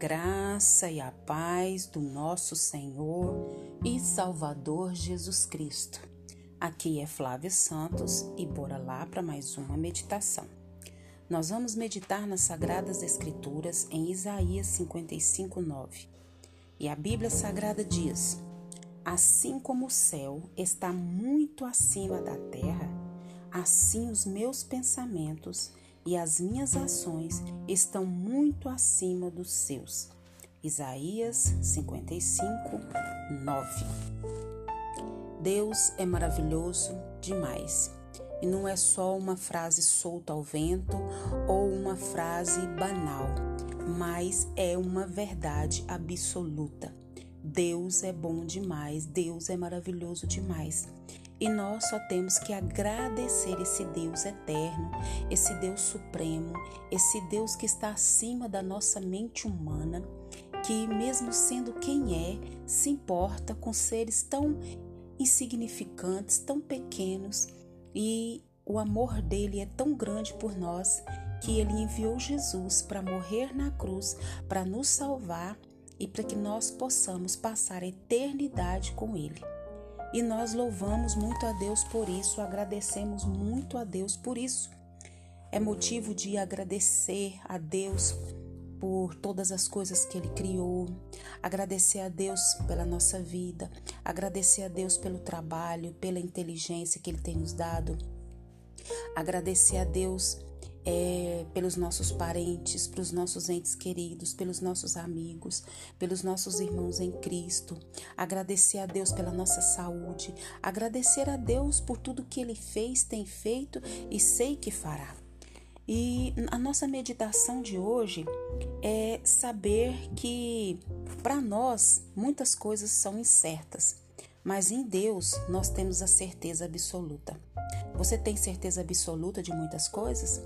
graça e a paz do nosso Senhor e Salvador Jesus Cristo. Aqui é Flávia Santos e bora lá para mais uma meditação. Nós vamos meditar nas Sagradas Escrituras em Isaías 55, 9. E a Bíblia Sagrada diz: Assim como o céu está muito acima da terra, assim os meus pensamentos e as minhas ações estão muito acima dos seus. Isaías 55, 9. Deus é maravilhoso demais. E não é só uma frase solta ao vento ou uma frase banal, mas é uma verdade absoluta. Deus é bom demais, Deus é maravilhoso demais. E nós só temos que agradecer esse Deus eterno, esse Deus supremo, esse Deus que está acima da nossa mente humana, que, mesmo sendo quem é, se importa com seres tão insignificantes, tão pequenos, e o amor dele é tão grande por nós que ele enviou Jesus para morrer na cruz, para nos salvar e para que nós possamos passar a eternidade com ele. E nós louvamos muito a Deus por isso, agradecemos muito a Deus por isso. É motivo de agradecer a Deus por todas as coisas que Ele criou, agradecer a Deus pela nossa vida, agradecer a Deus pelo trabalho, pela inteligência que Ele tem nos dado, agradecer a Deus é, pelos nossos parentes, pelos nossos entes queridos, pelos nossos amigos, pelos nossos irmãos em Cristo. Agradecer a Deus pela nossa saúde, agradecer a Deus por tudo que Ele fez, tem feito e sei que fará. E a nossa meditação de hoje é saber que para nós muitas coisas são incertas, mas em Deus nós temos a certeza absoluta. Você tem certeza absoluta de muitas coisas?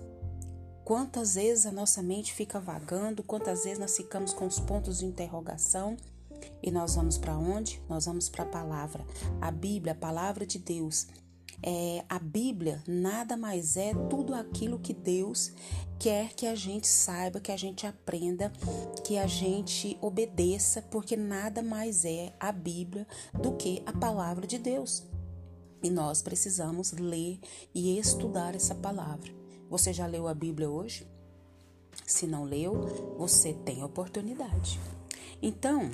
Quantas vezes a nossa mente fica vagando, quantas vezes nós ficamos com os pontos de interrogação e nós vamos para onde? Nós vamos para a palavra, a Bíblia, a palavra de Deus. É, a Bíblia nada mais é tudo aquilo que Deus quer que a gente saiba, que a gente aprenda, que a gente obedeça, porque nada mais é a Bíblia do que a palavra de Deus. E nós precisamos ler e estudar essa palavra. Você já leu a Bíblia hoje? Se não leu, você tem oportunidade. Então,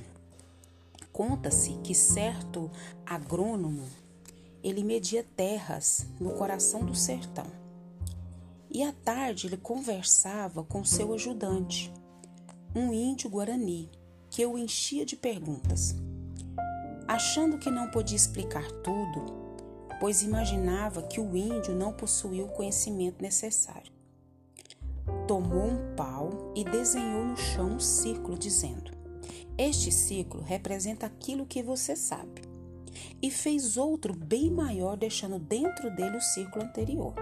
conta-se que certo agrônomo ele media terras no coração do sertão. E à tarde ele conversava com seu ajudante, um índio guarani, que o enchia de perguntas. Achando que não podia explicar tudo, pois imaginava que o índio não possuía o conhecimento necessário. Tomou um pau e desenhou no chão um círculo, dizendo: Este círculo representa aquilo que você sabe. E fez outro bem maior, deixando dentro dele o círculo anterior.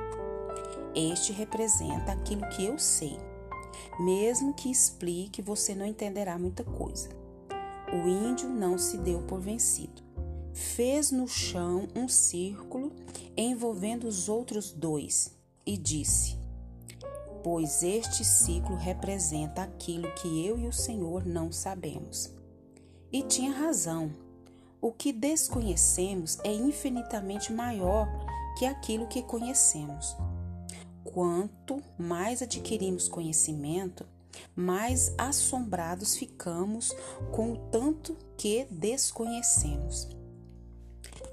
Este representa aquilo que eu sei. Mesmo que explique, você não entenderá muita coisa. O índio não se deu por vencido fez no chão um círculo envolvendo os outros dois e disse: Pois este ciclo representa aquilo que eu e o Senhor não sabemos. E tinha razão. O que desconhecemos é infinitamente maior que aquilo que conhecemos. Quanto mais adquirimos conhecimento, mais assombrados ficamos com o tanto que desconhecemos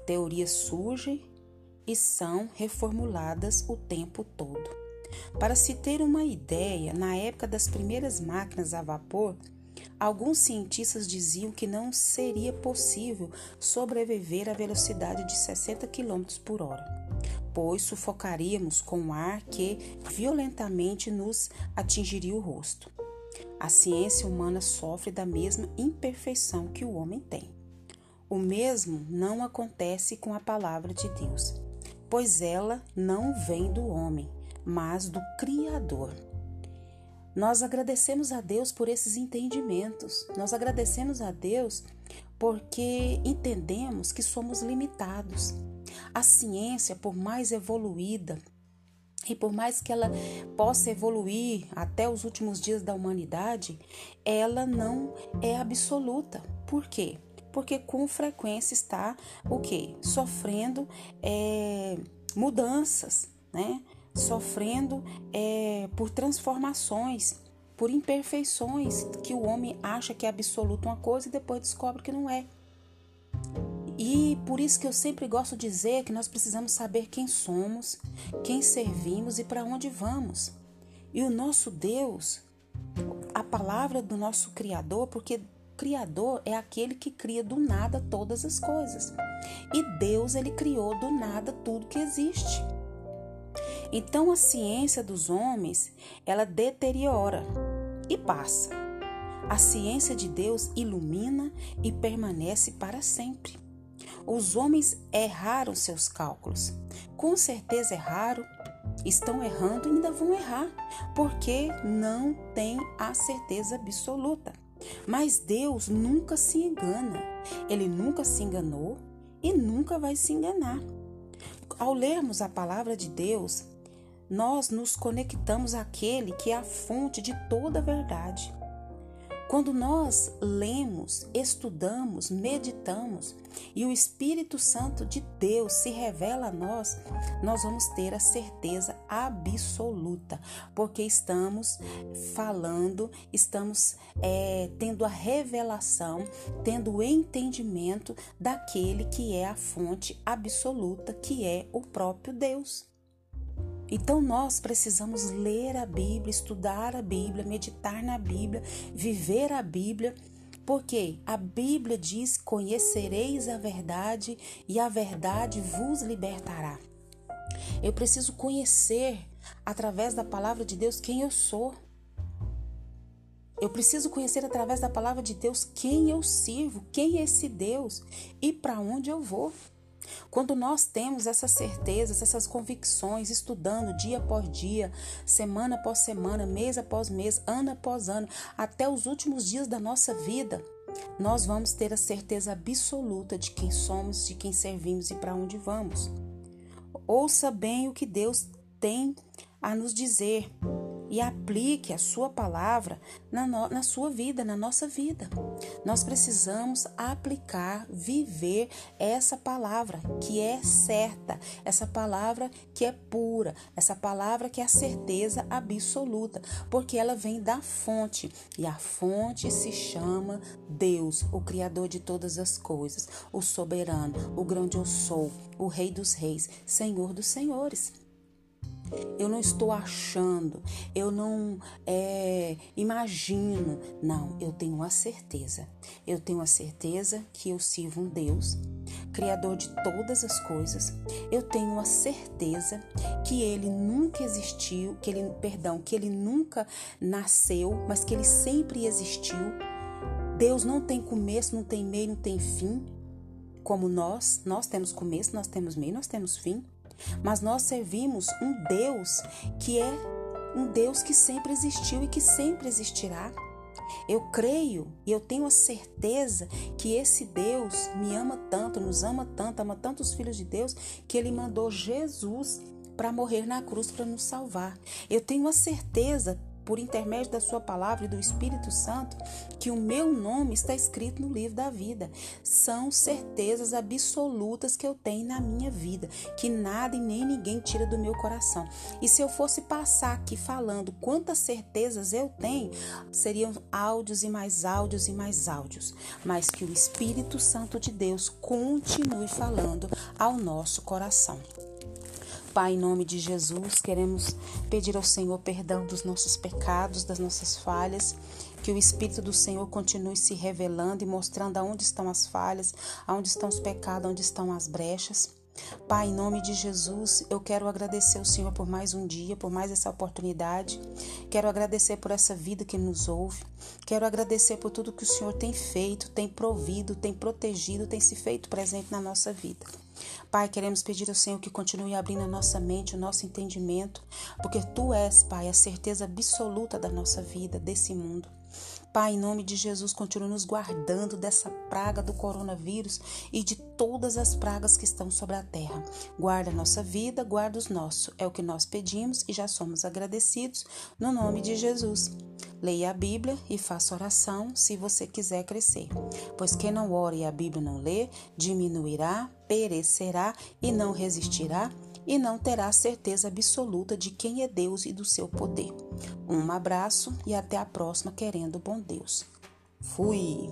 teorias surgem e são reformuladas o tempo todo. Para se ter uma ideia, na época das primeiras máquinas a vapor, alguns cientistas diziam que não seria possível sobreviver à velocidade de 60 km por hora, pois sufocaríamos com ar que violentamente nos atingiria o rosto. A ciência humana sofre da mesma imperfeição que o homem tem. O mesmo não acontece com a palavra de Deus, pois ela não vem do homem, mas do Criador. Nós agradecemos a Deus por esses entendimentos. Nós agradecemos a Deus porque entendemos que somos limitados. A ciência, por mais evoluída E por mais que ela possa evoluir até os últimos dias da humanidade, ela não é absoluta. Por quê? Porque com frequência está o quê? Sofrendo é, mudanças, né? Sofrendo é, por transformações, por imperfeições que o homem acha que é absoluto uma coisa e depois descobre que não é. E por isso que eu sempre gosto de dizer que nós precisamos saber quem somos, quem servimos e para onde vamos. E o nosso Deus, a palavra do nosso Criador, porque Criador é aquele que cria do nada todas as coisas. E Deus, ele criou do nada tudo que existe. Então a ciência dos homens, ela deteriora e passa. A ciência de Deus ilumina e permanece para sempre. Os homens erraram seus cálculos. Com certeza erraram, estão errando e ainda vão errar, porque não têm a certeza absoluta. Mas Deus nunca se engana. Ele nunca se enganou e nunca vai se enganar. Ao lermos a palavra de Deus, nós nos conectamos àquele que é a fonte de toda a verdade. Quando nós lemos, estudamos, meditamos e o Espírito Santo de Deus se revela a nós, nós vamos ter a certeza absoluta, porque estamos falando, estamos é, tendo a revelação, tendo o entendimento daquele que é a fonte absoluta, que é o próprio Deus. Então nós precisamos ler a Bíblia, estudar a Bíblia, meditar na Bíblia, viver a Bíblia, porque a Bíblia diz: Conhecereis a verdade e a verdade vos libertará. Eu preciso conhecer, através da palavra de Deus, quem eu sou. Eu preciso conhecer através da palavra de Deus quem eu sirvo, quem é esse Deus e para onde eu vou. Quando nós temos essas certezas, essas convicções, estudando dia após dia, semana após semana, mês após mês, ano após ano, até os últimos dias da nossa vida, nós vamos ter a certeza absoluta de quem somos, de quem servimos e para onde vamos. Ouça bem o que Deus tem a nos dizer e aplique a sua palavra na, no, na sua vida, na nossa vida. Nós precisamos aplicar, viver essa palavra que é certa, essa palavra que é pura, essa palavra que é a certeza absoluta, porque ela vem da fonte e a fonte se chama Deus, o Criador de todas as coisas, o soberano, o grande eu sou, o Rei dos Reis, Senhor dos Senhores. Eu não estou achando, eu não é, imagino. Não, eu tenho a certeza. Eu tenho a certeza que eu sirvo um Deus, Criador de todas as coisas. Eu tenho a certeza que Ele nunca existiu, que Ele, perdão, que Ele nunca nasceu, mas que Ele sempre existiu. Deus não tem começo, não tem meio, não tem fim, como nós. Nós temos começo, nós temos meio, nós temos fim. Mas nós servimos um Deus que é um Deus que sempre existiu e que sempre existirá. Eu creio e eu tenho a certeza que esse Deus me ama tanto, nos ama tanto, ama tantos filhos de Deus, que ele mandou Jesus para morrer na cruz para nos salvar. Eu tenho a certeza por intermédio da Sua palavra e do Espírito Santo, que o meu nome está escrito no livro da vida. São certezas absolutas que eu tenho na minha vida, que nada e nem ninguém tira do meu coração. E se eu fosse passar aqui falando quantas certezas eu tenho, seriam áudios e mais áudios e mais áudios. Mas que o Espírito Santo de Deus continue falando ao nosso coração. Pai, em nome de Jesus, queremos pedir ao Senhor perdão dos nossos pecados, das nossas falhas, que o Espírito do Senhor continue se revelando e mostrando aonde estão as falhas, aonde estão os pecados, onde estão as brechas. Pai, em nome de Jesus, eu quero agradecer ao Senhor por mais um dia, por mais essa oportunidade. Quero agradecer por essa vida que nos ouve. Quero agradecer por tudo que o Senhor tem feito, tem provido, tem protegido, tem se feito presente na nossa vida. Pai, queremos pedir ao Senhor que continue abrindo a nossa mente, o nosso entendimento, porque Tu és, Pai, a certeza absoluta da nossa vida, desse mundo. Pai, em nome de Jesus, continue nos guardando dessa praga do coronavírus e de todas as pragas que estão sobre a terra. Guarda a nossa vida, guarda os nossos. É o que nós pedimos e já somos agradecidos no nome de Jesus. Leia a Bíblia e faça oração se você quiser crescer. Pois quem não ora e a Bíblia não lê, diminuirá, perecerá e não resistirá e não terá certeza absoluta de quem é Deus e do seu poder. Um abraço e até a próxima, querendo bom Deus. Fui!